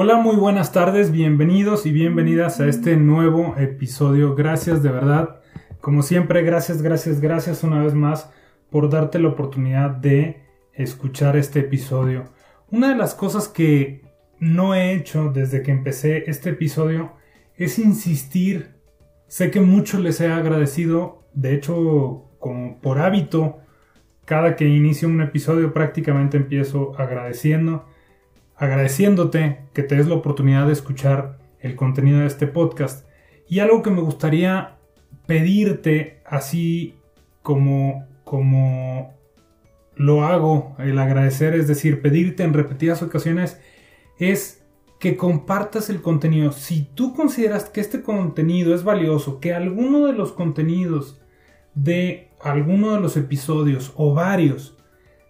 Hola, muy buenas tardes, bienvenidos y bienvenidas a este nuevo episodio. Gracias de verdad, como siempre, gracias, gracias, gracias una vez más por darte la oportunidad de escuchar este episodio. Una de las cosas que no he hecho desde que empecé este episodio es insistir. Sé que mucho les he agradecido, de hecho, como por hábito, cada que inicio un episodio prácticamente empiezo agradeciendo agradeciéndote que te des la oportunidad de escuchar el contenido de este podcast. Y algo que me gustaría pedirte así como, como lo hago, el agradecer, es decir, pedirte en repetidas ocasiones, es que compartas el contenido. Si tú consideras que este contenido es valioso, que alguno de los contenidos de alguno de los episodios o varios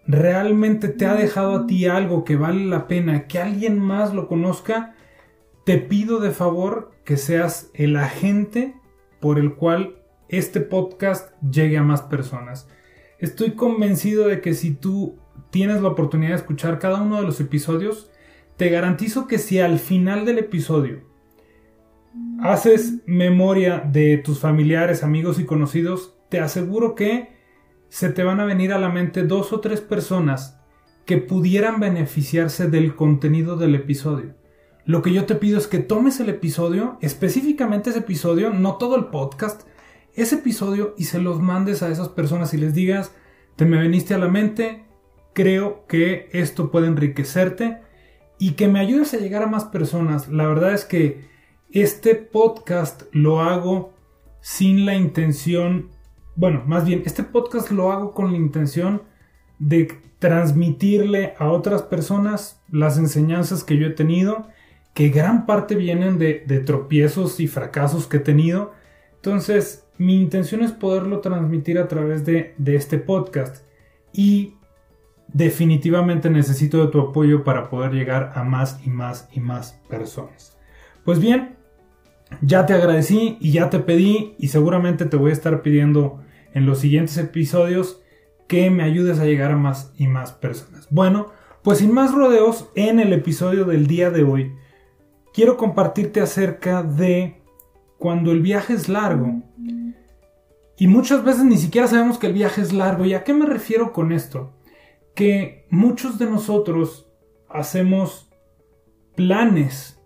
realmente te ha dejado a ti algo que vale la pena que alguien más lo conozca, te pido de favor que seas el agente por el cual este podcast llegue a más personas. Estoy convencido de que si tú tienes la oportunidad de escuchar cada uno de los episodios, te garantizo que si al final del episodio haces memoria de tus familiares, amigos y conocidos, te aseguro que se te van a venir a la mente dos o tres personas que pudieran beneficiarse del contenido del episodio. Lo que yo te pido es que tomes el episodio, específicamente ese episodio, no todo el podcast, ese episodio y se los mandes a esas personas y les digas, te me veniste a la mente, creo que esto puede enriquecerte y que me ayudes a llegar a más personas. La verdad es que este podcast lo hago sin la intención bueno, más bien, este podcast lo hago con la intención de transmitirle a otras personas las enseñanzas que yo he tenido, que gran parte vienen de, tropiezos y fracasos que he tenido. Entonces, mi intención es poderlo transmitir a través de, este podcast. Y definitivamente necesito de tu apoyo para poder llegar a más y más y más personas. Pues bien, ya te agradecí y ya te pedí y seguramente te voy a estar pidiendo en los siguientes episodios que me ayudes a llegar a más y más personas. Bueno, pues sin más rodeos, en el episodio del día de hoy quiero compartirte acerca de cuando el viaje es largo. Y muchas veces ni siquiera sabemos que el viaje es largo. ¿Y a qué me refiero con esto? Que muchos de nosotros hacemos planes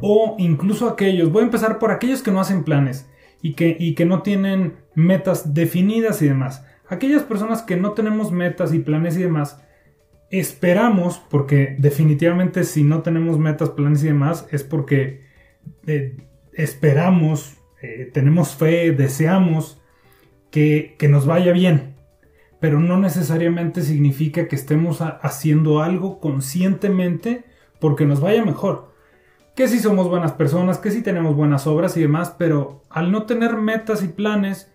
o incluso aquellos, voy a empezar por aquellos que no hacen planes y que, y que no tienen metas definidas y demás. Aquellas personas que no tenemos metas y planes y demás, esperamos, porque definitivamente si no tenemos metas, planes y demás, es porque eh, esperamos, eh, tenemos fe, deseamos que, que, nos vaya bien. Pero no necesariamente significa que estemos haciendo algo conscientemente porque nos vaya mejor que si somos buenas personas, que si tenemos buenas obras y demás, pero al no tener metas y planes,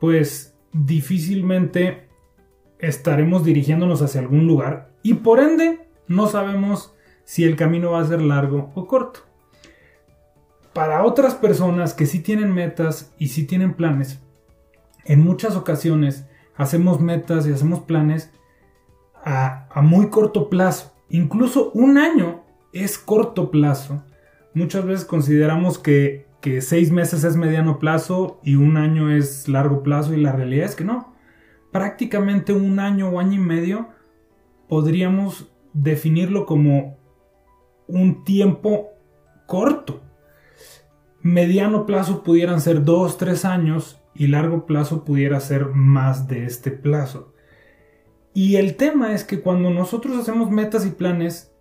pues difícilmente estaremos dirigiéndonos hacia algún lugar y por ende no sabemos si el camino va a ser largo o corto. Para otras personas que sí tienen metas y sí tienen planes, en muchas ocasiones hacemos metas y hacemos planes a, a muy corto plazo. Incluso un año es corto plazo muchas veces consideramos que, seis meses es mediano plazo y un año es largo plazo y la realidad es que no. Prácticamente un año o año y medio podríamos definirlo como un tiempo corto. Mediano plazo pudieran ser dos, tres años y largo plazo pudiera ser más de este plazo. Y el tema es que cuando nosotros hacemos metas y planes,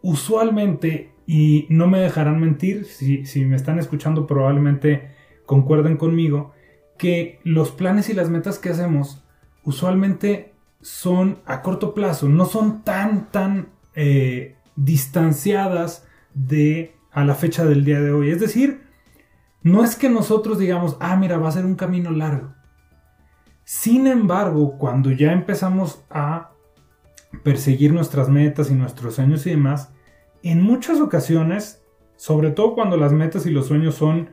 usualmente y no me dejarán mentir, si, me están escuchando probablemente concuerden conmigo, que los planes y las metas que hacemos usualmente son a corto plazo, no son tan, tan eh, distanciadas de a la fecha del día de hoy. Es decir, no es que nosotros digamos, ah, mira, va a ser un camino largo. Sin embargo, cuando ya empezamos a perseguir nuestras metas y nuestros sueños y demás, en muchas ocasiones, sobre todo cuando las metas y los sueños son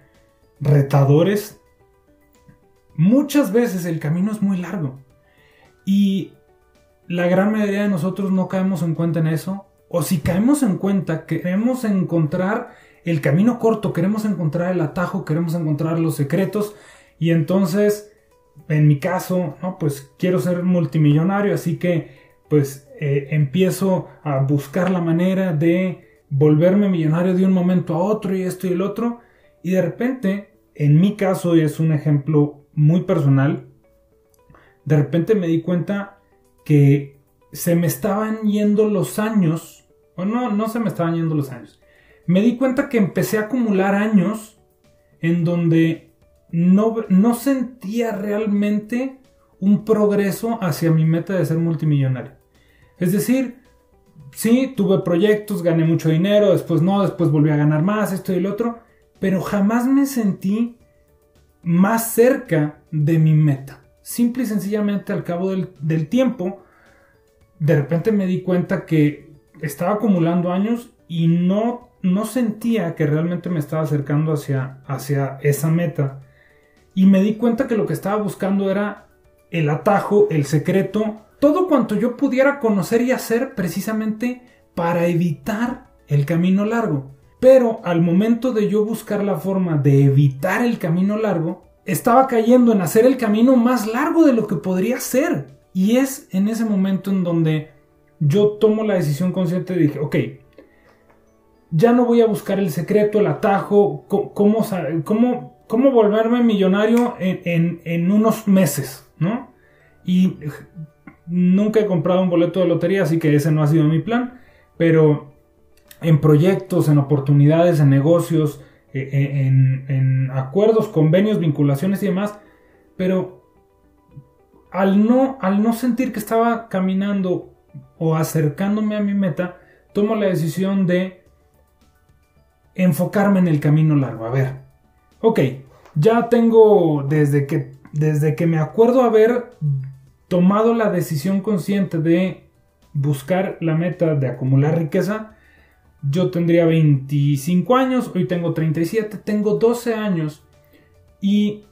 retadores, muchas veces el camino es muy largo. Y la gran mayoría de nosotros no caemos en cuenta en eso. O si caemos en cuenta, queremos encontrar el camino corto, queremos encontrar el atajo, queremos encontrar los secretos. Y entonces, en mi caso, ¿no? pues quiero ser multimillonario, así que pues eh, empiezo a buscar la manera de volverme millonario de un momento a otro y esto y el otro. Y de repente, en mi caso, y es un ejemplo muy personal, de repente me di cuenta que se me estaban yendo los años, o no, no se me estaban yendo los años. Me di cuenta que empecé a acumular años en donde no, no sentía realmente un progreso hacia mi meta de ser multimillonario. Es decir, sí, tuve proyectos, gané mucho dinero, después no, después volví a ganar más, esto y el otro, pero jamás me sentí más cerca de mi meta simple y sencillamente al cabo del, tiempo, de repente me di cuenta que estaba acumulando años y no, no sentía que realmente me estaba acercando hacia, hacia esa meta. Y me di cuenta que lo que estaba buscando era el atajo, el secreto, todo cuanto yo pudiera conocer y hacer precisamente para evitar el camino largo. Pero al momento de yo buscar la forma de evitar el camino largo, estaba cayendo en hacer el camino más largo de lo que podría ser. Y es en ese momento en donde yo tomo la decisión consciente de dije, ok, ya no voy a buscar el secreto, el atajo, cómo, cómo, cómo volverme millonario en, en, unos meses, ¿no? Y nunca he comprado un boleto de lotería, así que ese no ha sido mi plan, pero en proyectos, en oportunidades, en negocios, eh, eh, en, acuerdos, convenios, vinculaciones y demás, pero al no, al no sentir que estaba caminando o acercándome a mi meta, tomo la decisión de enfocarme en el camino largo. A ver, ok, ya tengo desde que, desde que me acuerdo haber tomado la decisión consciente de buscar la meta de acumular riqueza, yo tendría 25 años, hoy tengo 37, tengo 12 años y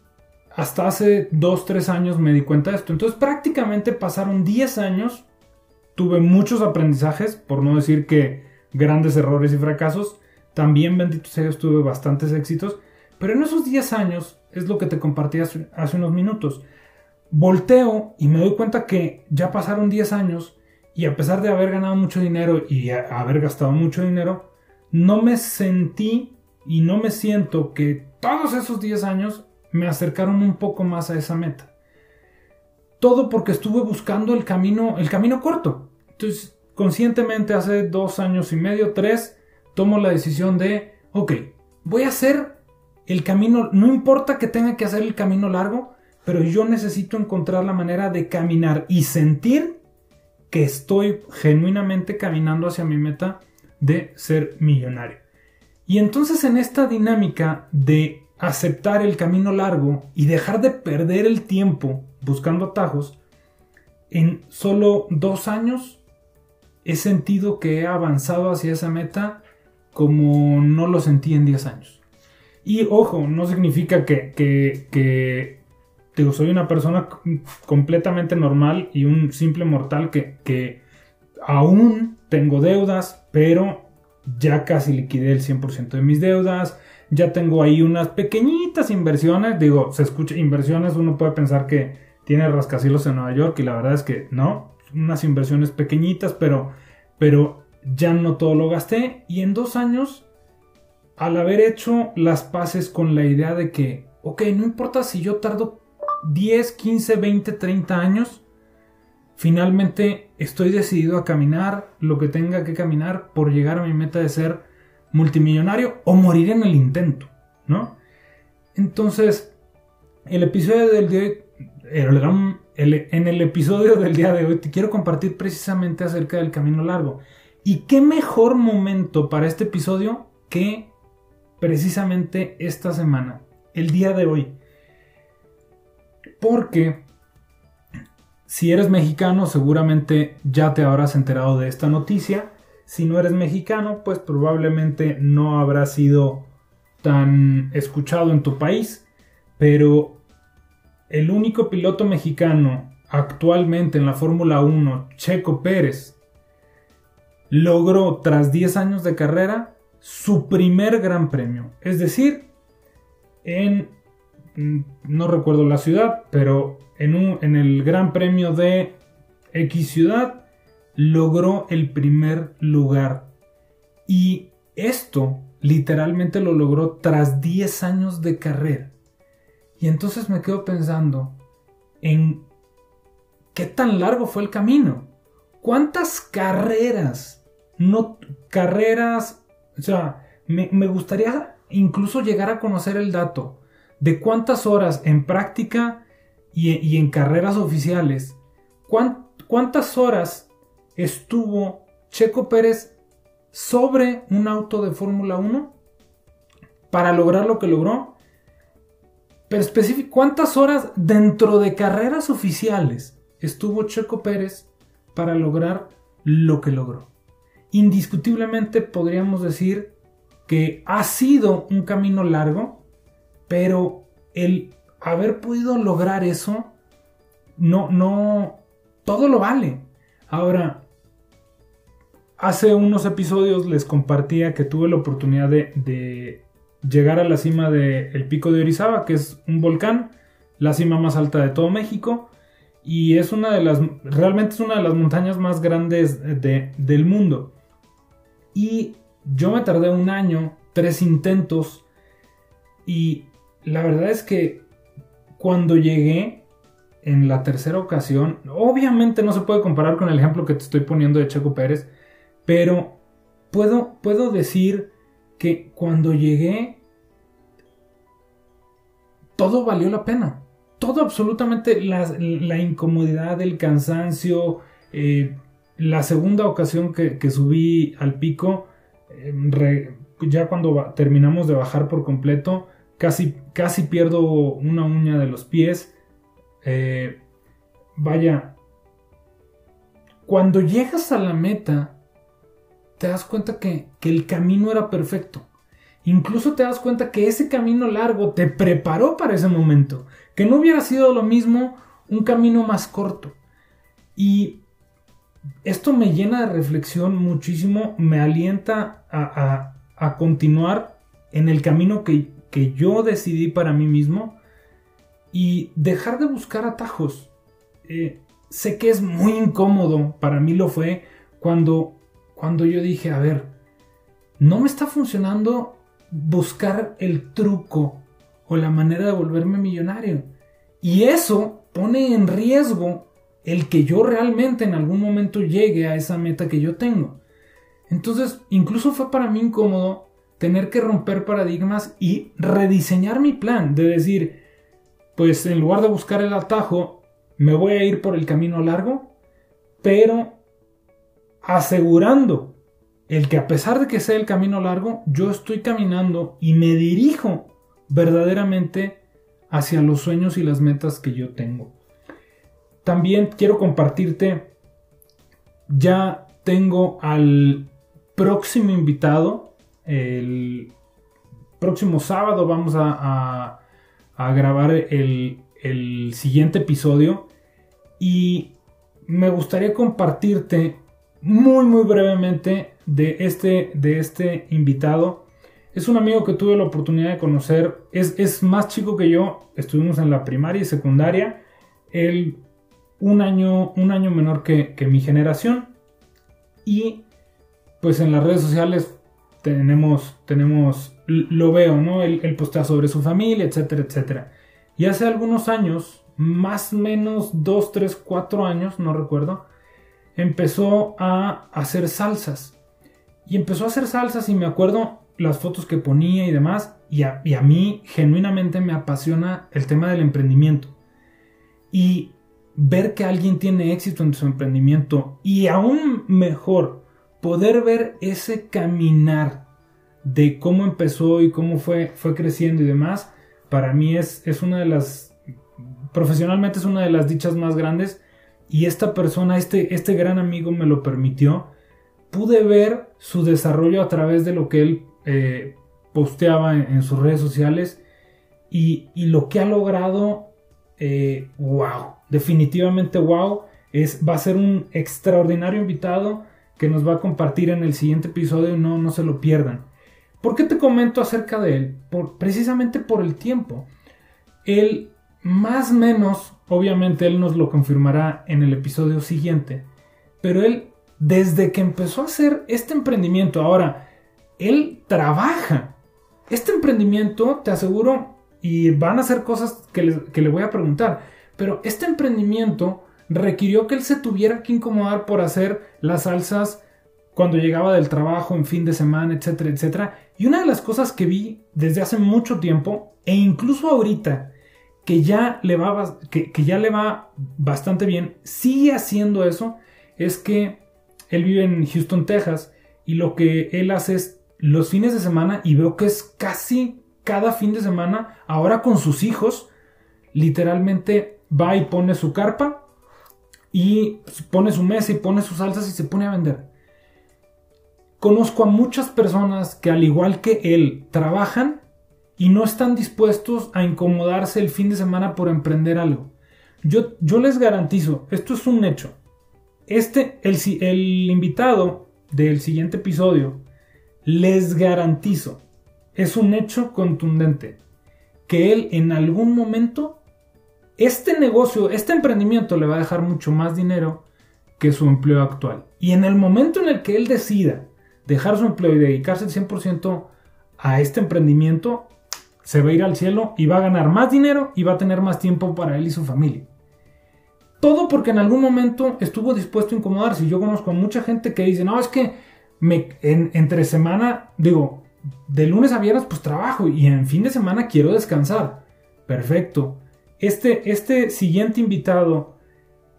hasta hace 2, 3 años me di cuenta de esto. Entonces prácticamente pasaron 10 años, tuve muchos aprendizajes, por no decir que grandes errores y fracasos, también bendito sea Dios tuve bastantes éxitos, pero en esos 10 años es lo que te compartí hace, unos minutos. Volteo y me doy cuenta que ya pasaron 10 años y a pesar de haber ganado mucho dinero y haber gastado mucho dinero, no me sentí y no me siento que todos esos 10 años me acercaron un poco más a esa meta. Todo porque estuve buscando el camino, el camino corto. Entonces, conscientemente hace dos años y medio, tres, tomo la decisión de, ok, voy a hacer el camino, no importa que tenga que hacer el camino largo, pero yo necesito encontrar la manera de caminar y sentir que estoy genuinamente caminando hacia mi meta de ser millonario. Y entonces en esta dinámica de aceptar el camino largo y dejar de perder el tiempo buscando atajos, en solo dos años he sentido que he avanzado hacia esa meta como no lo sentí en 10 años. Y ojo, no significa que, que digo, soy una persona completamente normal y un simple mortal que, aún tengo deudas, pero ya casi liquidé el 100% de mis deudas. Ya tengo ahí unas pequeñitas inversiones. Digo, se escucha inversiones, uno puede pensar que tiene rascacielos en Nueva York y la verdad es que no. Unas inversiones pequeñitas, pero, pero ya no todo lo gasté. Y en dos años, al haber hecho las paces con la idea de que, ok, no importa si yo tardo 10, 15, 20, 30 años, finalmente estoy decidido a caminar lo que tenga que caminar por llegar a mi meta de ser multimillonario o morir en el intento, ¿no? Entonces, el episodio del día el gran en el episodio del día de hoy te quiero compartir precisamente acerca del camino largo. ¿Y qué mejor momento para este episodio que precisamente esta semana, el día de hoy? Porque si eres mexicano, seguramente ya te habrás enterado de esta noticia. Si no eres mexicano, pues probablemente no habrá sido tan escuchado en tu país. Pero el único piloto mexicano actualmente en la Fórmula 1, Checo Pérez, logró tras 10 años de carrera su primer gran premio. Es decir, en, mm, no recuerdo la ciudad, pero en, un, en el Gran Premio de X ciudad logró el primer lugar. Y esto literalmente lo logró tras 10 años de carrera. Y entonces me quedo pensando en qué tan largo fue el camino. ¿Cuántas carreras? No, carreras, o sea, me, gustaría incluso llegar a conocer el dato de cuántas horas en práctica y, en carreras oficiales, cuántas horas estuvo Checo Pérez sobre un auto de Fórmula 1 para lograr lo que logró. Pero específico, ¿cuántas horas dentro de carreras oficiales estuvo Checo Pérez para lograr lo que logró? Indiscutiblemente podríamos decir que ha sido un camino largo, pero el haber podido lograr eso, no, no, todo lo vale. Ahora, hace unos episodios les compartía que tuve la oportunidad de, llegar a la cima del pico de Orizaba, que es un volcán, la cima más alta de todo México, y es una de las, realmente es una de las montañas más grandes del mundo. Y yo me tardé un año, tres intentos, y la verdad es que cuando llegué en la tercera ocasión, obviamente no se puede comparar con el ejemplo que te estoy poniendo de Checo Pérez, pero puedo, puedo decir que cuando llegué, todo valió la pena. Todo absolutamente, la, incomodidad, el cansancio, eh, la segunda ocasión que, subí al pico, eh, ya cuando terminamos de bajar por completo, casi, casi pierdo una uña de los pies. Eh, vaya, cuando llegas a la meta, te das cuenta que, que el camino era perfecto. Incluso te das cuenta que ese camino largo te preparó para ese momento. Que no hubiera sido lo mismo un camino más corto. Y esto me llena de reflexión muchísimo, me alienta a, a continuar en el camino que, que yo decidí para mí mismo y dejar de buscar atajos. Eh, sé que es muy incómodo, para mí lo fue, cuando, cuando yo dije, a ver, no me está funcionando buscar el truco o la manera de volverme millonario. Y eso pone en riesgo el que yo realmente en algún momento llegue a esa meta que yo tengo. Entonces, incluso fue para mí incómodo tener que romper paradigmas y rediseñar mi plan, de decir, pues en lugar de buscar el atajo, me voy a ir por el camino largo, pero asegurando el que a pesar de que sea el camino largo, yo estoy caminando y me dirijo verdaderamente hacia los sueños y las metas que yo tengo. También quiero compartirte, ya tengo al próximo invitado el próximo sábado vamos a, grabar el, siguiente episodio y me gustaría compartirte muy muy brevemente de este, de este invitado. Es un amigo que tuve la oportunidad de conocer, es, más chico que yo, estuvimos en la primaria y secundaria, él un año, un año menor que, que mi generación y pues en las redes sociales tenemos, tenemos, lo veo, ¿no? Él, postea sobre su familia, etcétera, etcétera. Y hace algunos años, más o menos 2, 3, 4 años, no recuerdo, empezó a hacer salsas. Y empezó a hacer salsas y me acuerdo las fotos que ponía y demás. Y a, mí genuinamente me apasiona el tema del emprendimiento. Y ver que alguien tiene éxito en su emprendimiento y aún mejor poder ver ese caminar de cómo empezó y cómo fue, fue creciendo y demás, para mí es, es una de las, profesionalmente es una de las dichas más grandes y esta persona, este, este gran amigo me lo permitió. Pude ver su desarrollo a través de lo que él eh, posteaba en, sus redes sociales y, lo que ha logrado, eh, wow, definitivamente wow, es, va a ser un extraordinario invitado que nos va a compartir en el siguiente episodio, no, no se lo pierdan. ¿Por qué te comento acerca de él? Por, precisamente por el tiempo. Él, más menos, obviamente él nos lo confirmará en el episodio siguiente, pero él, desde que empezó a hacer este emprendimiento, ahora, él trabaja. Este emprendimiento, te aseguro, y van a ser cosas que que le voy a preguntar, pero este emprendimiento requirió que él se tuviera que incomodar por hacer las salsas cuando llegaba del trabajo en fin de semana, etcétera, etcétera. Y una de las cosas que vi desde hace mucho tiempo, e incluso ahorita, que ya le va, que, ya le va bastante bien, sigue haciendo eso, es que él vive en Houston, Texas, y lo que él hace es los fines de semana, y veo que es casi cada fin de semana, ahora con sus hijos, literalmente va y pone su carpa, y pone su mesa y pone sus salsas y se pone a vender. Conozco a muchas personas que al igual que él trabajan y no están dispuestos a incomodarse el fin de semana por emprender algo. Yo, yo les garantizo, esto es un hecho. Este, el, el invitado del siguiente episodio, les garantizo, es un hecho contundente, que él en algún momento este negocio, este emprendimiento le va a dejar mucho más dinero que su empleo actual. Y en el momento en el que él decida dejar su empleo y dedicarse al 100% a este emprendimiento, se va a ir al cielo y va a ganar más dinero y va a tener más tiempo para él y su familia. Todo porque en algún momento estuvo dispuesto a incomodarse. Yo conozco a mucha gente que dice, no, es que me, entre semana, digo, de lunes a viernes pues trabajo y en fin de semana quiero descansar. Perfecto este, este siguiente invitado,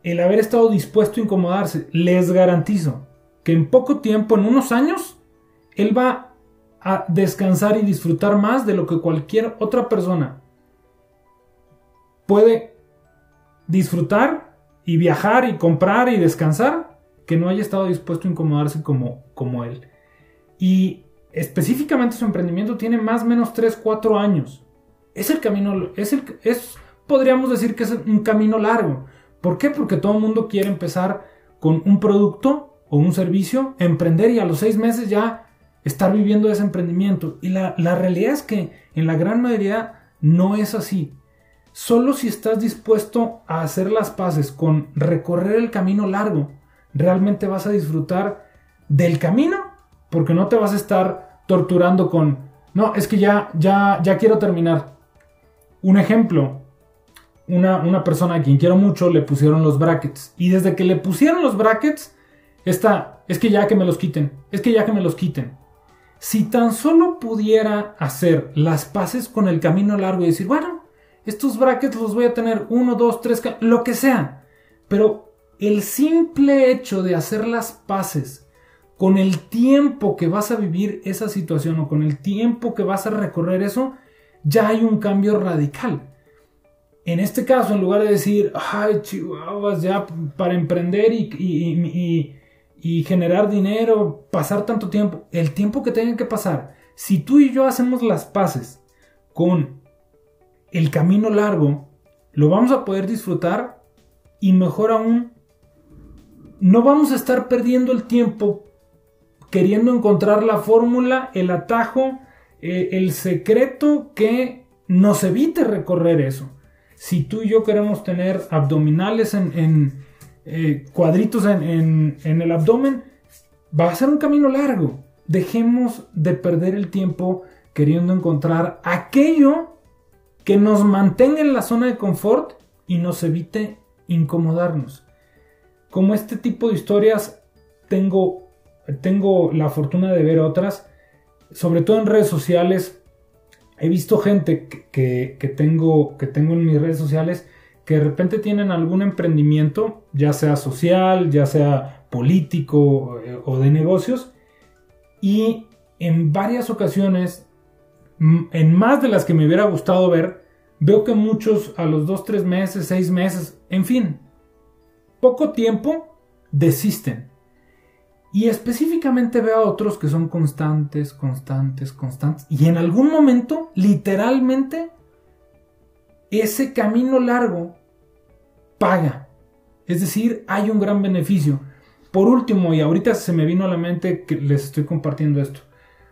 el haber estado dispuesto a incomodarse, les garantizo que en poco tiempo, en unos años, él va a descansar y disfrutar más de lo que cualquier otra persona puede disfrutar y viajar y comprar y descansar que no haya estado dispuesto a incomodarse como, como él. Y específicamente su emprendimiento tiene más o menos 3, 4 años. Es el camino, es, el, es podríamos decir que es un camino largo. ¿Por qué? Porque todo el mundo quiere empezar con un producto o un servicio, emprender y a los seis meses ya estar viviendo ese emprendimiento. Y la, la realidad es que en la gran mayoría no es así. Solo si estás dispuesto a hacer las paces con recorrer el camino largo, realmente vas a disfrutar del camino, porque no te vas a estar torturando con, no, es que ya, ya, ya quiero terminar. Un ejemplo, una, persona a quien quiero mucho le pusieron los brackets. Y desde que le pusieron los brackets, está, es que ya que me los quiten, es que ya que me los quiten. Si tan solo pudiera hacer las paces con el camino largo y decir, bueno, estos brackets los voy a tener uno, dos, tres, lo que sea. Pero el simple hecho de hacer las paces con el tiempo que vas a vivir esa situación o con el tiempo que vas a recorrer eso, ya hay un cambio radical. En este caso, en lugar de decir, ay, chihuahuas, ya para emprender y, generar dinero, pasar tanto tiempo, el tiempo que tenga que pasar, si tú y yo hacemos las paces con el camino largo, lo vamos a poder disfrutar y mejor aún, no vamos a estar perdiendo el tiempo queriendo encontrar la fórmula, el atajo, eh, el secreto que nos evite recorrer eso si tú y yo queremos tener abdominales en, eh, cuadritos en, el abdomen, va a ser un camino largo. Dejemos de perder el tiempo queriendo encontrar aquello que nos mantenga en la zona de confort y nos evite incomodarnos. Como este tipo de historias tengo la fortuna de ver otras, sobre todo en redes sociales, he visto gente que, tengo, que tengo en mis redes sociales que de repente tienen algún emprendimiento, ya sea social, ya sea político eh, o de negocios, y en varias ocasiones, en más de las que me hubiera gustado ver, veo que muchos a los 2, 3 meses, 6 meses, en fin, poco tiempo, desisten. Y específicamente veo a otros que son constantes, constantes, constantes. Y en algún momento, literalmente, ese camino largo paga. Es decir, hay un gran beneficio. Por último, y ahorita se me vino a la mente que les estoy compartiendo esto.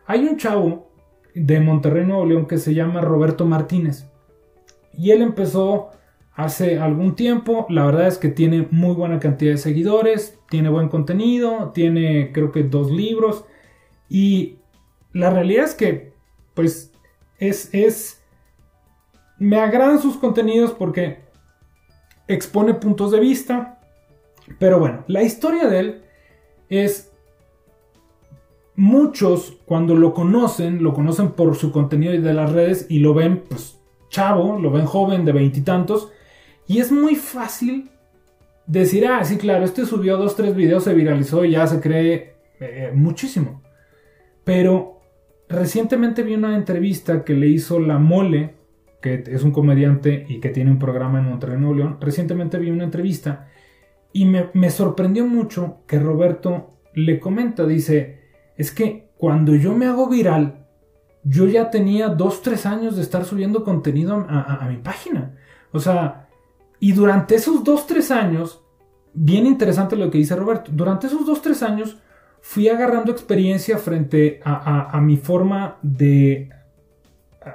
Hay un chavo de Monterrey, Nuevo León, que se llama Roberto Martínez. Y él empezó hace algún tiempo. La verdad es que tiene muy buena cantidad de seguidores, tiene buen contenido, tiene creo que dos libros. Y la realidad es que, pues, es, es... Me agradan sus contenidos porque expone puntos de vista. Pero bueno, la historia de él es... Muchos cuando lo conocen, lo conocen por su contenido de las redes y lo ven pues chavo, lo ven joven de veintitantos y es muy fácil decir, ah, sí, claro, este subió dos, tres videos, se viralizó y ya se cree eh, muchísimo. Pero recientemente vi una entrevista que le hizo La Mole, que es un comediante y que tiene un programa en Monterrey, Nuevo León. Recientemente vi una entrevista y me, me sorprendió mucho que Roberto le comenta, dice, es que cuando yo me hago viral, yo ya tenía dos, tres años de estar subiendo contenido a, a mi página. O sea, y durante esos 2-3 años, bien interesante lo que dice Roberto, durante esos 2-3 años fui agarrando experiencia frente a, mi forma de...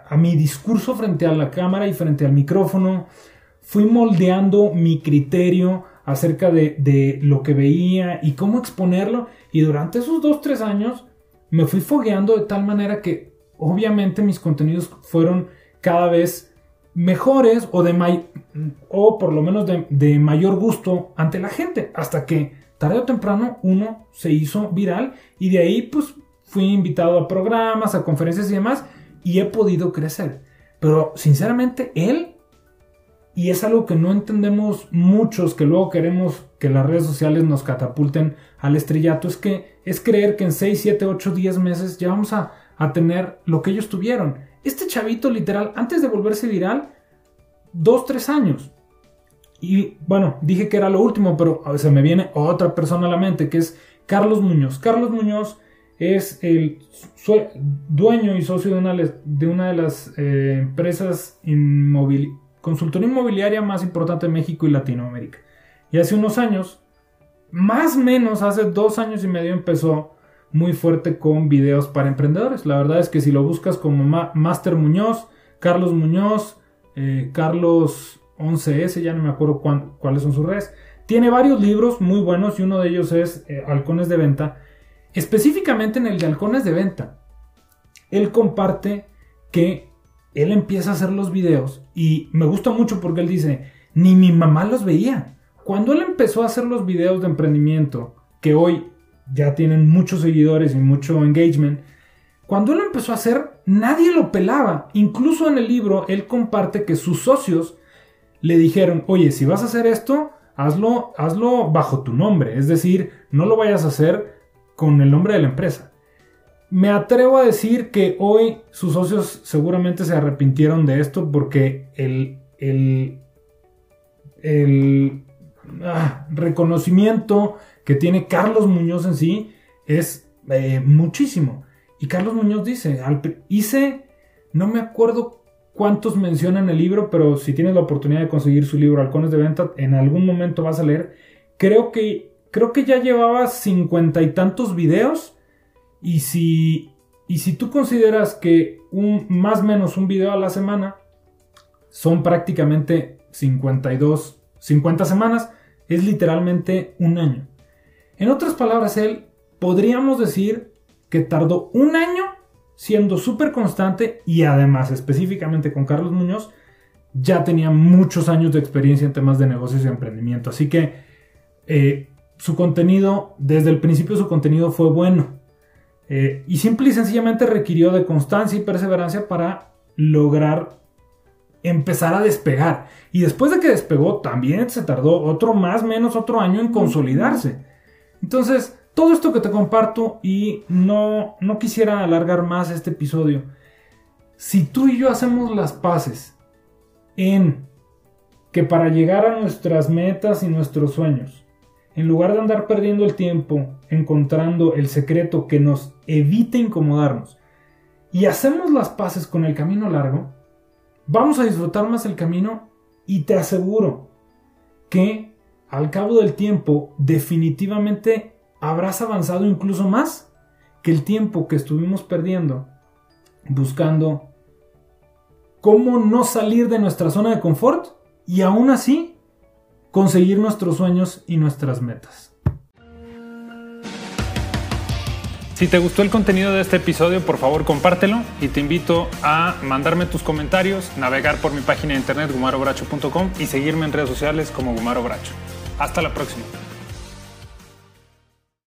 A, mi discurso frente a la cámara y frente al micrófono. Fui moldeando mi criterio acerca de, lo que veía y cómo exponerlo. Y durante esos 2-3 años me fui fogueando de tal manera que obviamente mis contenidos fueron cada vez mejores o, de o por lo menos de, mayor gusto ante la gente. Hasta que tarde o temprano uno se hizo viral y de ahí pues fui invitado a programas, a conferencias y demás y he podido crecer. Pero sinceramente él, y es algo que no entendemos muchos que luego queremos que las redes sociales nos catapulten al estrellato, es que es creer que en 6, 7, 8, 10 meses ya vamos a, a tener lo que ellos tuvieron. Este chavito literal, antes de volverse viral, dos, tres años. Y bueno, dije que era lo último, pero se me viene otra persona a la mente, que es Carlos Muñoz. Carlos Muñoz es el dueño y socio de una, de, las eh, empresas inmovili consultoría inmobiliaria más importante de México y Latinoamérica. Y hace unos años, más o menos hace dos años y medio, empezó muy fuerte con videos para emprendedores. La verdad es que si lo buscas como Master Muñoz, Carlos Muñoz, eh, Carlos 11S, ya no me acuerdo cuáles son sus redes. Tiene varios libros muy buenos y uno de ellos es eh, Halcones de Venta. Específicamente en el de Halcones de Venta, él comparte que él empieza a hacer los videos y me gusta mucho porque él dice, ni mi mamá los veía. Cuando él empezó a hacer los videos de emprendimiento, que hoy ya tienen muchos seguidores y mucho engagement. Cuando él empezó a hacer, nadie lo pelaba. Incluso en el libro, él comparte que sus socios le dijeron, oye, si vas a hacer esto, hazlo, hazlo bajo tu nombre. Es decir, no lo vayas a hacer con el nombre de la empresa. Me atrevo a decir que hoy sus socios seguramente se arrepintieron de esto porque el, el, el ah, reconocimiento que tiene Carlos Muñoz en sí es eh, muchísimo. Y Carlos Muñoz dice, hice, no me acuerdo cuántos menciona en el libro, pero si tienes la oportunidad de conseguir su libro Halcones de Venta, en algún momento vas a leer. Creo que, creo que ya llevaba cincuenta y tantos videos. Y si, y si tú consideras que un, más o menos un video a la semana son prácticamente 52, 50 semanas, es literalmente un año. En otras palabras, él podríamos decir que tardó un año siendo súper constante y además específicamente con Carlos Muñoz ya tenía muchos años de experiencia en temas de negocios y emprendimiento. Así que eh, su contenido, desde el principio su contenido fue bueno. Eh, y simple y sencillamente requirió de constancia y perseverancia para lograr empezar a despegar. Y después de que despegó, también se tardó otro más, menos otro año en consolidarse. Entonces, todo esto que te comparto y no, no quisiera alargar más este episodio. Si tú y yo hacemos las paces en que para llegar a nuestras metas y nuestros sueños, en lugar de andar perdiendo el tiempo encontrando el secreto que nos evite incomodarnos, y hacemos las paces con el camino largo, vamos a disfrutar más el camino y te aseguro que al cabo del tiempo definitivamente habrás avanzado incluso más que el tiempo que estuvimos perdiendo buscando cómo no salir de nuestra zona de confort y aún así conseguir nuestros sueños y nuestras metas. Si te gustó el contenido de este episodio, por favor compártelo y te invito a mandarme tus comentarios, navegar por mi página de internet gumarobracho.com y seguirme en redes sociales como Gumaro Bracho. Hasta la próxima.